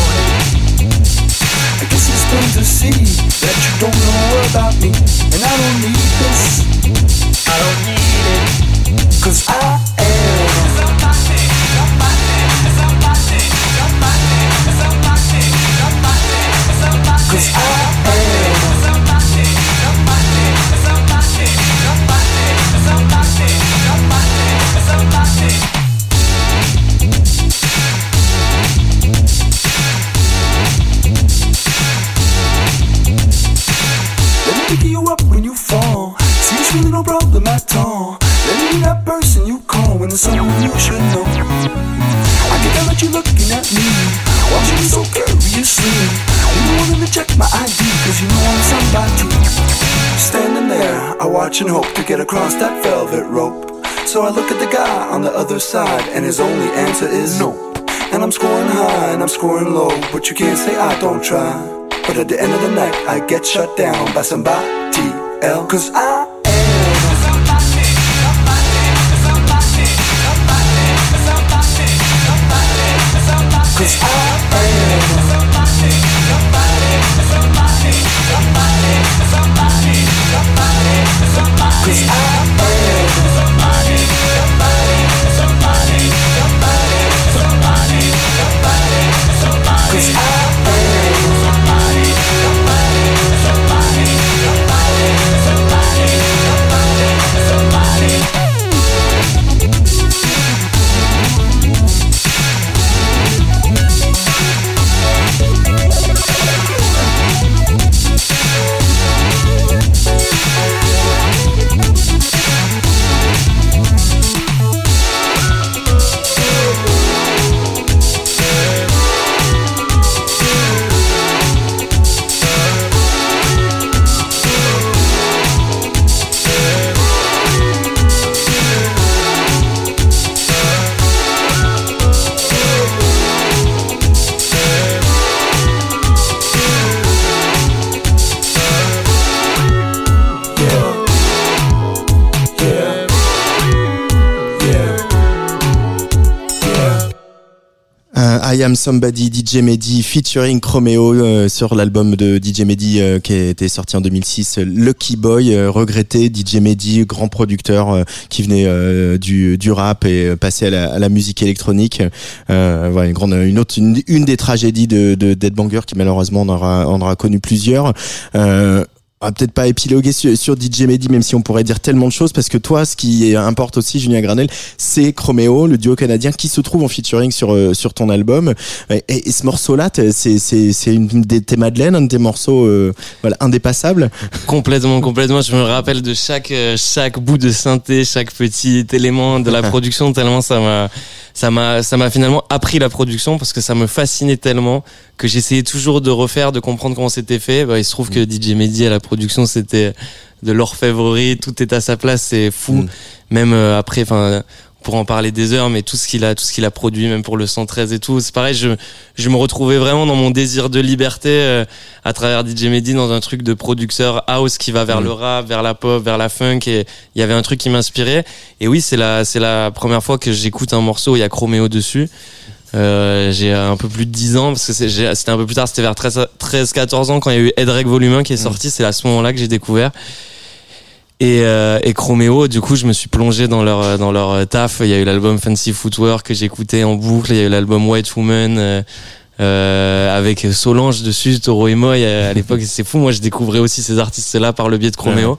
See that you don't know about me, and I don't need this. I don't need someone you should know. I can tell that you're looking at me, watching so curiously. You don't want to check my ID, cause you know I'm somebody. Standing there, I watch and hope to get across that velvet rope. So I look at the guy on the other side, and his only answer is no. And I'm scoring high and I'm scoring low, but you can't say I don't try. But at the end of the night, I get shut down by somebody else. Cause I I Am Somebody, DJ Mehdi featuring Chromeo euh, sur l'album de DJ Mehdi euh, qui a été sorti en 2006, euh, Lucky Boy, euh, regretté DJ Mehdi, grand producteur qui venait du, du rap et passé à la, musique électronique. Voilà, une grande, une autre, une, une des tragédies de, de Dead Banger qui malheureusement en aura, en aura connu plusieurs. Euh, peut-être pas épiloguer sur, sur, DJ Mehdi, même si on pourrait dire tellement de choses, parce que toi, ce qui importe aussi, Julien Granel, c'est Chromeo, le duo canadien qui se trouve en featuring sur euh, sur ton album. Et, ce morceau-là, c'est c'est c'est une des tes madeleines, un des morceaux euh, voilà indépassables. Complètement, complètement. Je me rappelle de chaque euh, chaque bout de synthé, chaque petit élément de la production tellement ça m'a ça m'a ça m'a finalement appris la production parce que ça me fascinait tellement que j'essayais toujours de refaire, de comprendre comment c'était fait. Bah, il se trouve que mm. DJ Mehdi à la production c'était de l'orfèvrerie, tout est à sa place, c'est fou. Mm. Même euh, après, enfin pour en parler des heures, mais tout ce qu'il a, tout ce qu'il a produit, même pour le 113 et tout, c'est pareil. Je, je me retrouvais vraiment dans mon désir de liberté euh, à travers DJ Mehdi dans un truc de producteur house qui va vers mm. le rap, vers la pop, vers la funk. Et il y avait un truc qui m'inspirait. Et oui, c'est la, c'est la première fois que j'écoute un morceau. Il y a Chroméo dessus. Euh, j'ai un peu plus de 10 ans parce que c'était un peu plus tard, c'était vers 13, 13 14 ans quand il y a eu Edreg Volume 1 qui est mm. sorti. C'est à ce moment-là que j'ai découvert. Et, euh, et Chromeo, du coup, je me suis plongé dans leur euh, dans leur euh, taf. Il y a eu l'album Fancy Footwear que j'écoutais en boucle. Il y a eu l'album White Woman euh, euh, avec Solange dessus, Toro et Moi. À l'époque, c'est fou. Moi, je découvrais aussi ces artistes-là par le biais de Chromeo.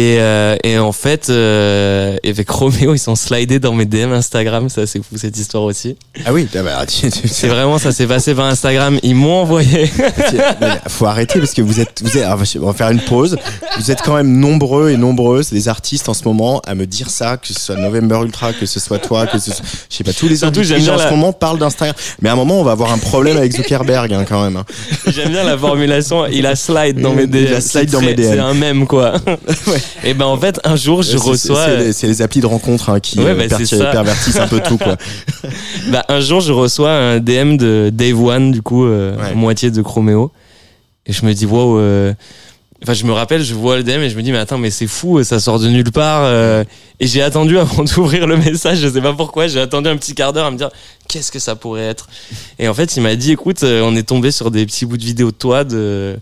Et, euh, et en fait, euh, avec Roméo, ils sont slidés dans mes DM Instagram. Ça, c'est fou cette histoire aussi. Ah oui, ah bah, c'est vraiment ça s'est passé par Instagram. Ils m'ont envoyé. faut arrêter parce que vous êtes, vous êtes. On va faire une pause. Vous êtes quand même nombreux et nombreuses, les artistes en ce moment, à me dire ça, que ce soit November Ultra, que ce soit toi, que ce soit, je sais pas, tous les artistes en ce moment parlent d'Instagram. Mais à un moment, on va avoir un problème avec Zuckerberg hein, quand même. Hein. J'aime bien la formulation. Il a slide dans mes DM. Il a slide dans mes DM. C'est un mème quoi. ouais. Et ben en fait, un jour, je reçois. C'est les, applis de rencontre hein, qui euh, bah, pervertissent un peu tout, quoi. bah, un jour, je reçois un DM de Dave One, du coup, euh, moitié de Chromeo. Et je me dis, wow. Euh... Enfin, je me rappelle, je vois le DM et je me dis, mais attends, mais c'est fou, ça sort de nulle part. Euh. Et j'ai attendu avant d'ouvrir le message, je sais pas pourquoi, j'ai attendu un petit quart d'heure à me dire, qu'est-ce que ça pourrait être? Et en fait, il m'a dit, écoute, on est tombé sur des petits bouts de vidéos de toi de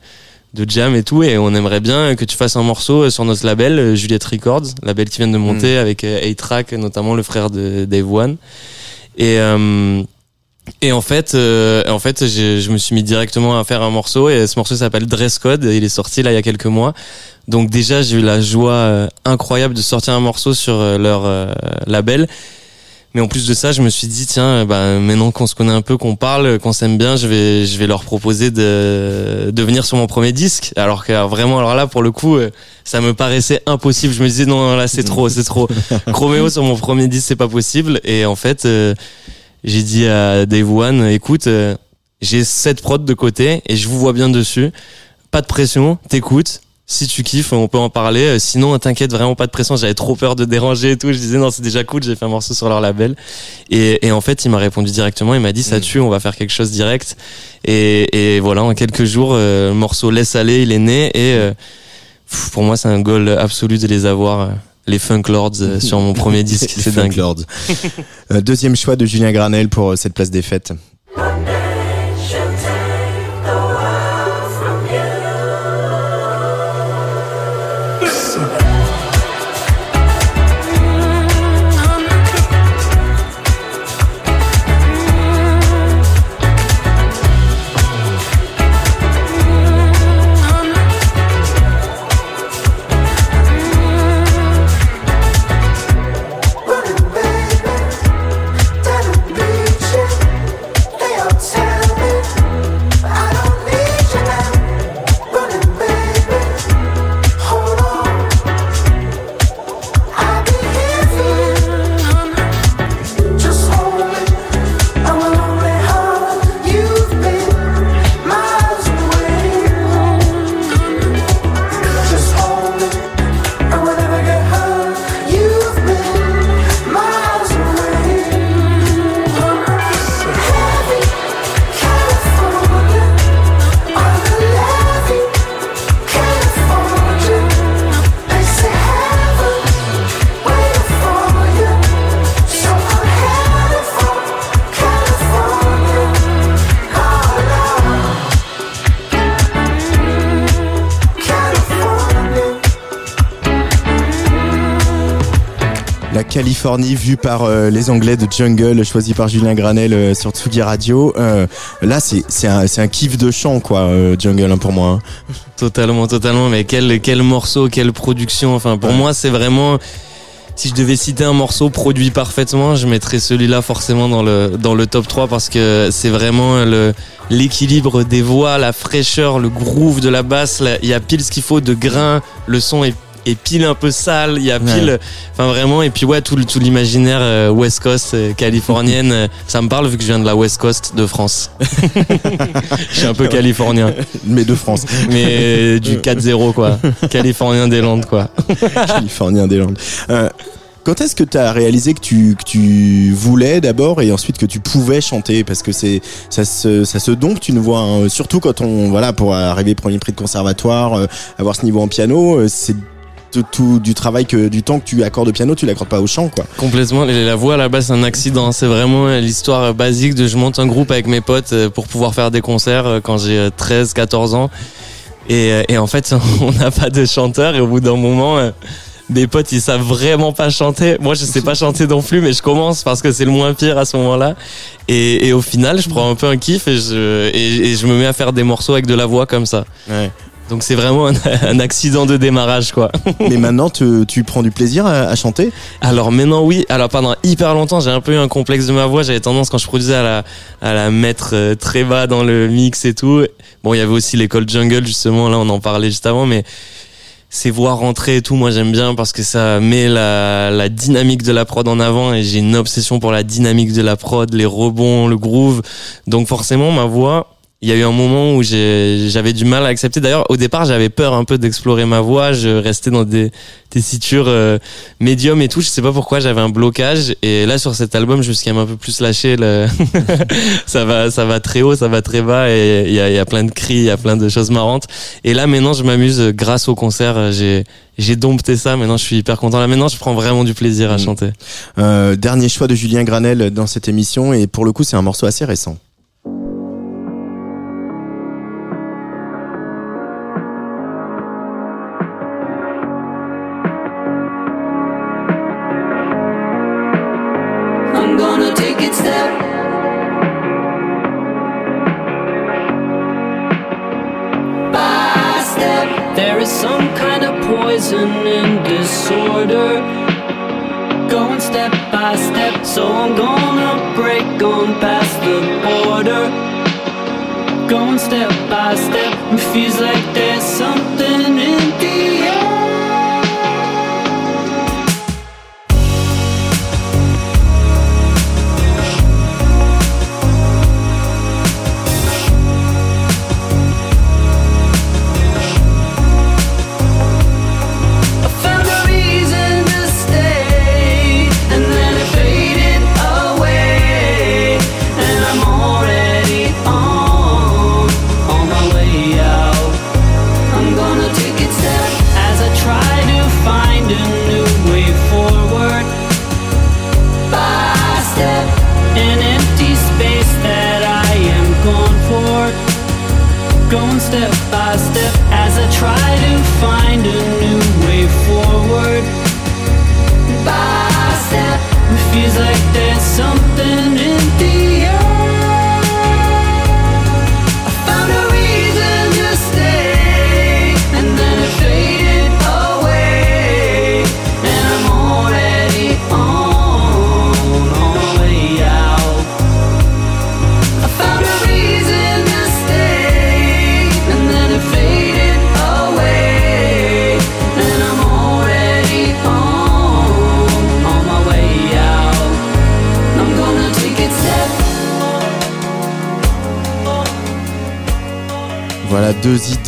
de jam et tout et on aimerait bien que tu fasses un morceau sur notre label euh, Juliette Records label qui vient de monter mm. avec euh, A-Track notamment le frère de Dave One. Et euh, et en fait en fait je me suis mis directement à faire un morceau et ce morceau s'appelle Dress Code et il est sorti là il y a quelques mois. Donc déjà j'ai eu la joie incroyable de sortir un morceau sur leur label mais en plus de ça, je me suis dit tiens, bah, maintenant qu'on se connaît un peu, qu'on parle, qu'on s'aime bien, je vais je vais leur proposer de de venir sur mon premier disque. Alors que vraiment alors là pour le coup, euh, ça me paraissait impossible. Je me disais non, là c'est trop, c'est trop. Chroméo sur mon premier disque, c'est pas possible. Et en fait, euh, j'ai dit à Dave One, écoute, euh, j'ai cette prod de côté et je vous vois bien dessus. Pas de pression, t'écoutes si tu kiffes, on peut en parler. Euh, sinon, t'inquiète, vraiment pas de pression. J'avais trop peur de déranger et tout. Je disais non, c'est déjà cool. J'ai fait un morceau sur leur label. Et, et en fait, il m'a répondu directement. Il m'a dit ça mm. tue, on va faire quelque chose direct. Et, et voilà, en quelques jours, euh, le morceau laisse aller, il est né. Et euh, pour moi, c'est un goal absolu de les avoir. les Funk Lords sur mon premier disque, c'est dingue. Lords. deuxième choix de Julien Granel pour cette place des fêtes. Californie vue par euh, les Anglais de Jungle, choisi par Julien Granel euh, sur Tsugi Radio. Euh, là, c'est c'est un, c'est un kiff de chant, quoi, Jungle, hein, pour moi. hein. Totalement, totalement. Mais quel, quel morceau, quelle production. Enfin, pour Ouais. moi, c'est vraiment. Si je devais citer un morceau produit parfaitement, je mettrais celui-là forcément dans le, dans le top 3 parce que c'est vraiment le, l'équilibre des voix, la fraîcheur, le groove de la basse. Il y a pile ce qu'il faut de grain. Le son est, est pile un peu sale. Il y a pile. Enfin, vraiment. Et puis, ouais, tout, tout l'imaginaire euh, West Coast, euh, californienne, euh, ça me parle vu que je viens de la West Coast de France. je suis un peu californien. Mais de France, Mais du 4-0 quoi. Californien des Landes quoi. Californien des Landes. Quand est-ce que tu as réalisé que tu, que tu voulais d'abord et ensuite que tu pouvais chanter? Parce que c'est ça se, ça se dompte une voix, hein. surtout quand on voilà pour arriver premier prix de conservatoire, euh, avoir ce niveau en piano, euh, c'est tout, tout du travail que du temps que tu accordes au piano, tu l'accordes pas au chant quoi. Complètement. La voix là-bas c'est un accident. C'est vraiment l'histoire basique de je monte un groupe avec mes potes euh, pour pouvoir faire des concerts euh, quand j'ai 13-14 ans. Et, euh, et en fait on n'a pas de chanteur et au bout d'un moment... euh, mes potes ils savent vraiment pas chanter. Moi je sais pas chanter non plus mais je commence parce que c'est le moins pire à ce moment-là. Et, et au final je prends un peu un kiff et je, et, et je me mets à faire des morceaux avec de la voix comme ça. Ouais. Donc c'est vraiment un, un accident de démarrage quoi. Mais maintenant tu, tu prends du plaisir à, à chanter? Alors maintenant oui, alors pendant hyper longtemps j'ai un peu eu un complexe de ma voix, j'avais tendance quand je produisais à la, à la mettre euh, très bas dans le mix et tout. Bon il y avait aussi l'école jungle justement, là on en parlait juste avant, mais ces voix rentrer et tout, moi j'aime bien parce que ça met la, la dynamique de la prod en avant et j'ai une obsession pour la dynamique de la prod, les rebonds, le groove. Donc forcément ma voix, il y a eu un moment où j'avais du mal à accepter. D'ailleurs, au départ, j'avais peur un peu d'explorer ma voix. Je restais dans des tessitures euh, médium et tout. Je sais pas pourquoi, j'avais un blocage. Et là, sur cet album, je me suis quand même un peu plus lâché. Le... ça va, ça va très haut, ça va très bas. Et il y a, y a plein de cris, il y a plein de choses marrantes. Et là, maintenant, je m'amuse grâce au concert. J'ai, j'ai dompté ça. Maintenant, je suis hyper content. Là, maintenant, je prends vraiment du plaisir à Mm. chanter. Euh, Dernier choix de Julien Granel dans cette émission et pour le coup c'est un morceau assez récent. Step by step, it feels like there's something in the air.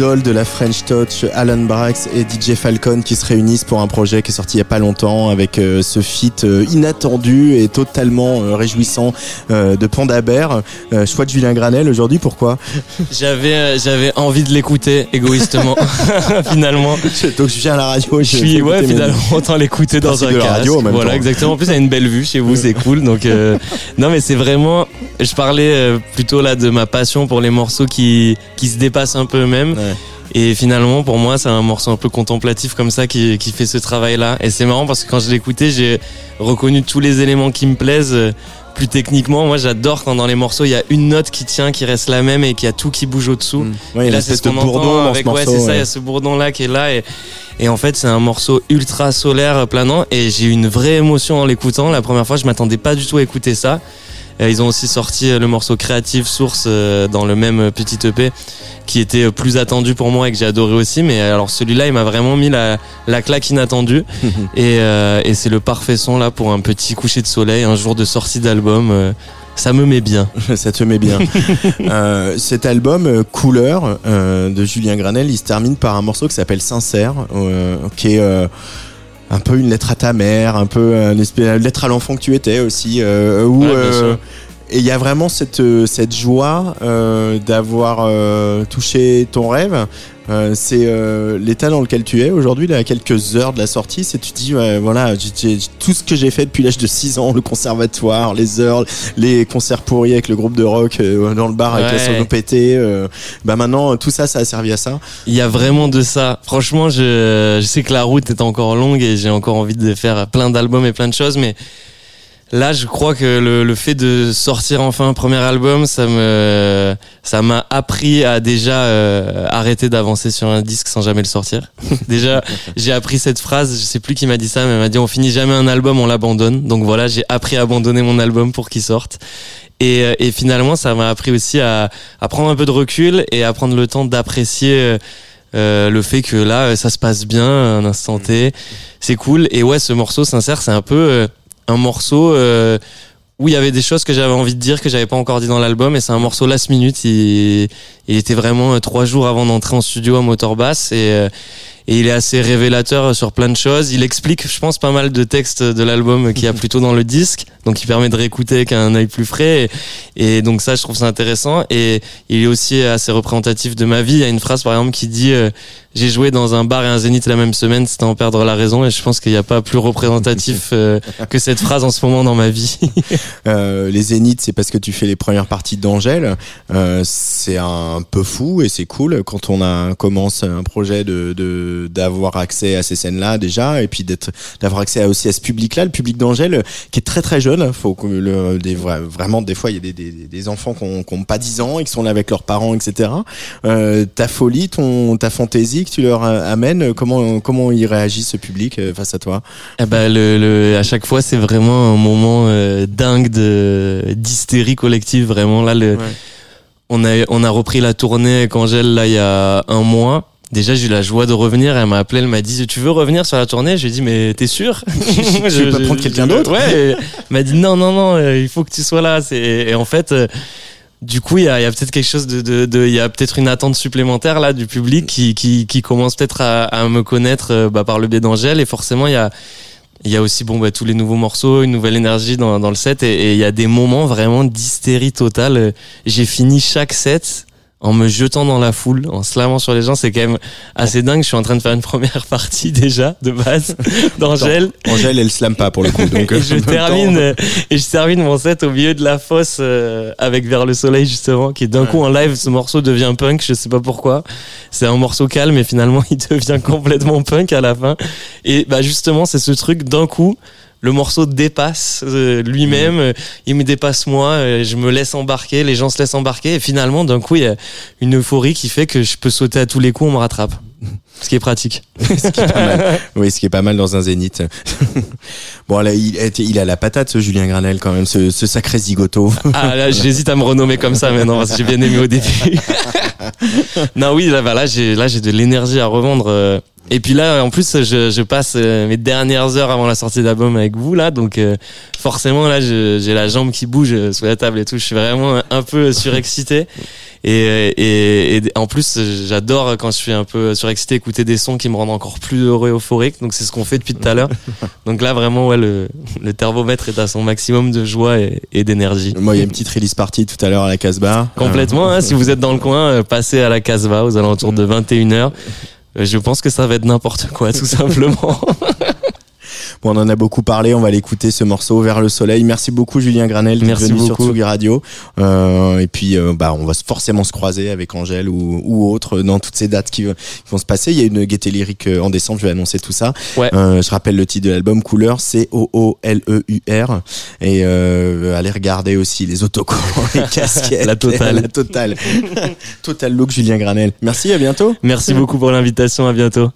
Idoles de la French Touch, Alan Brax et DJ Falcon qui se réunissent pour un projet qui est sorti il y a pas longtemps avec euh, ce feat euh, inattendu et totalement euh, réjouissant de Panda Bear. Euh, choix de Julien Granel aujourd'hui, pourquoi? J'avais, j'avais envie de l'écouter égoïstement, finalement. Donc je viens à la radio, Je suis, ouais, finalement, autant l'écouter dans un casque. radio en même voilà, temps. exactement. En plus, il y a une belle vue chez vous, c'est cool. Donc, non, mais c'est vraiment, je parlais plutôt là de ma passion pour les morceaux qui, qui se dépassent un peu eux-mêmes. Ouais. Et finalement, pour moi, c'est un morceau un peu contemplatif comme ça qui, qui fait ce travail-là. Et c'est marrant parce que quand je l'ai écouté, j'ai reconnu tous les éléments qui me plaisent. euh, Plus techniquement, moi j'adore quand dans les morceaux il y a une note qui tient, qui reste la même et qu'il y a tout qui bouge au-dessous. Ouais, il y a Et une là, c'est ce qu'on bourdon entend avec, ce ouais, c'est ça, il y ouais. a ce bourdon là qui est là et, et en fait, c'est un morceau ultra solaire, planant et j'ai eu une vraie émotion en l'écoutant. La première fois, je m'attendais pas du tout à écouter ça. Ils ont aussi sorti euh, le morceau Creative Source euh, dans le même euh, petit EP qui était plus attendu pour moi et que j'ai adoré aussi. Mais alors celui-là, il m'a vraiment mis la, la claque inattendue et, euh, et c'est le parfait son là pour un petit coucher de soleil, un jour de sortie d'album. ça me met bien. Ça te met bien. Euh, cet album euh, Couleur euh, de Julien Granel, il se termine par un morceau qui s'appelle Sincère, qui est un peu une lettre à ta mère, un peu euh, une espèce une lettre à l'enfant que tu étais aussi, euh, où Ouais, bien euh, et il y a vraiment cette cette joie euh, d'avoir euh, touché ton rêve. Euh, c'est euh, l'état dans lequel tu es aujourd'hui, là, à quelques heures de la sortie. C'est tu dis, ouais, voilà, tout ce que j'ai fait depuis l'âge de 6 ans, le conservatoire, les heures, les concerts pourris avec le groupe de rock euh, dans le bar avec Ouais. la sono euh, bah maintenant, tout ça, ça a servi à ça. Il y a vraiment de ça. Franchement, je, je sais que la route est encore longue et j'ai encore envie de faire plein d'albums et plein de choses, mais là, je crois que le, le fait de sortir enfin un premier album, ça me, ça m'a appris à déjà euh, arrêter d'avancer sur un disque sans jamais le sortir. déjà, j'ai appris cette phrase. Je sais plus qui m'a dit ça, mais elle m'a dit on finit jamais un album, on l'abandonne. Donc voilà, j'ai appris à abandonner mon album pour qu'il sorte. Et, euh, et finalement, ça m'a appris aussi à, à prendre un peu de recul et à prendre le temps d'apprécier. euh, euh, le fait que là euh, ça se passe bien un instant T c'est cool et ouais ce morceau sincère c'est un peu euh, un morceau euh, où il y avait des choses que j'avais envie de dire que j'avais pas encore dit dans l'album et c'est un morceau last minute il, il était vraiment euh, trois jours avant d'entrer en studio à Motorbass et euh, et il est assez révélateur sur plein de choses. Il explique, je pense, pas mal de textes de l'album qu'il y a plutôt dans le disque, donc il permet de réécouter avec un œil plus frais. Et, et donc ça, je trouve ça intéressant. Et il est aussi assez représentatif de ma vie. Il y a une phrase, par exemple, qui dit euh, J'ai joué dans un bar et un zénith la même semaine, c'était en perdre la raison. Et je pense qu'il n'y a pas plus représentatif euh, que cette phrase en ce moment dans ma vie. Euh, les Zéniths, c'est parce que tu fais les premières parties d'Angèle. Euh, c'est un peu fou et c'est cool quand on commence un projet de d'avoir accès à ces scènes-là déjà et puis d'être d'avoir accès aussi à ce public-là, le public d'Angèle qui est très très jeune. Faut que le, vraiment des fois il y a des, des, des enfants qui ont, qui ont pas 10 ans et qui sont là avec leurs parents, etc. Euh, ta folie, ton ta fantaisie que tu leur euh, amènes, comment comment il réagit ce public euh, face à toi? Eh ben le, le, à chaque fois, c'est vraiment un moment euh, dingue de d'hystérie collective. Vraiment là, le, Ouais. on a on a repris la tournée avec Angèle là il y a un mois. Déjà, j'ai eu la joie de revenir. Elle m'a appelé, elle m'a dit Tu veux revenir sur la tournée? Je lui ai dit Mais t'es sûr? Tu veux pas prendre quelqu'un d'autre? Ouais. Elle m'a dit Non, non, non, euh, il faut que tu sois là. C'est et en fait. euh, du coup, il y a, y a peut-être quelque chose de, de, de- y a peut-être une attente supplémentaire là du public qui, qui, qui commence peut-être à, à me connaître euh, bah, par le biais d'Angèle et forcément il y a, il y a aussi bon bah, tous les nouveaux morceaux, une nouvelle énergie dans, dans le set et il y a des moments vraiment d'hystérie totale. J'ai fini chaque set en me jetant dans la foule, en slamant sur les gens, c'est quand même assez dingue. Je suis en train de faire une première partie déjà de base d'Angèle. Angèle, elle slame pas pour le coup. Donc, et je temps- termine euh, et je termine mon set au milieu de la fosse euh, avec vers le soleil justement qui d'un coup en live ce morceau devient punk je sais pas pourquoi c'est un morceau calme et finalement il devient complètement punk à la fin et bah justement c'est ce truc d'un coup le morceau dépasse euh, lui-même, euh, il me dépasse moi, euh, je me laisse embarquer, les gens se laissent embarquer et finalement d'un coup il y a une euphorie qui fait que je peux sauter à tous les coups, on me rattrape. Ce qui est pratique. ce qui est pas mal. Oui, ce qui est pas mal dans un zénith. bon, là, il, il a la patate, ce Julien Granel, quand même, ce, ce sacré zigoto. Ah là, j'hésite à me renommer comme ça maintenant parce que j'ai bien aimé au début. non, oui, là, bah, là, j'ai, là, j'ai de l'énergie à revendre. euh. Et puis là, en plus, je, je passe euh, mes dernières heures avant la sortie d'album avec vous là, donc euh, forcément là, j'ai la jambe qui bouge sous la table et tout. Je suis vraiment un peu surexcité. Et, et, et en plus, j'adore quand je suis un peu surexcité écouter des sons qui me rendent encore plus heureux et euphorique. Donc c'est ce qu'on fait depuis tout à l'heure. Donc là, vraiment, ouais, le, le thermomètre est à son maximum de joie et, et d'énergie. Moi, il y a une petite release party tout à l'heure à la Casbah. Complètement, hein, si vous êtes dans le coin, euh, passez à la Casbah aux alentours de 21h. Euh, Je pense que ça va être n'importe quoi, tout simplement. Bon, on en a beaucoup parlé, on va l'écouter ce morceau vers le soleil. Merci beaucoup Julien Granel d'être venu sur. Tsugi Radio. Euh, et puis euh, bah on va forcément se croiser avec Angèle ou, ou autre dans toutes ces dates qui, qui vont se passer. Il y a une gaieté lyrique euh, en décembre, je vais annoncer tout ça. Ouais. Euh, je rappelle le titre de l'album Couleur, C O O L E U R et euh, allez regarder aussi les autocollants, les casquettes, La totale. la totale. Total look Julien Granel. Merci, à bientôt. Merci beaucoup pour l'invitation. À bientôt.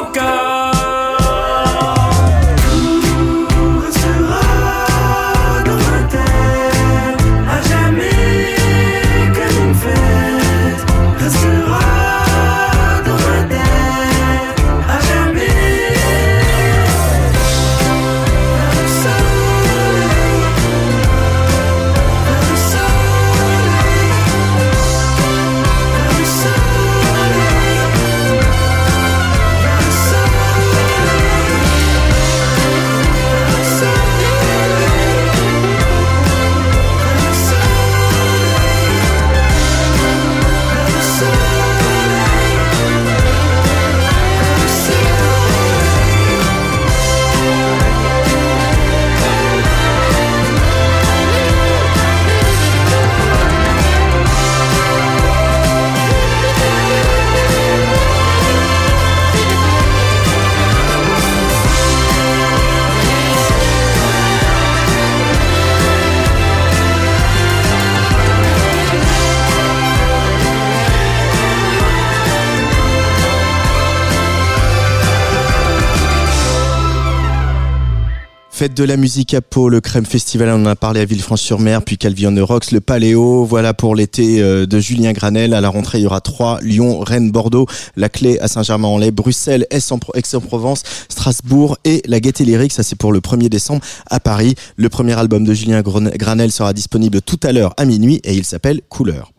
Fort encore. Fête de la musique à Pau, le Crème Festival, on en a parlé à Villefranche-sur-Mer, puis Calvion Rocks, le Paléo, voilà pour l'été euh, de Julien Granel. À la rentrée, il y aura Troyes, Lyon, Rennes, Bordeaux, la Clé à Saint-Germain-en-Laye, Bruxelles, Aix-en- Aix-en-Provence, Strasbourg et la Gaîté Lyrique, ça c'est pour le 1er décembre à Paris. Le premier album de Julien Granel sera disponible tout à l'heure à minuit et il s'appelle Couleur.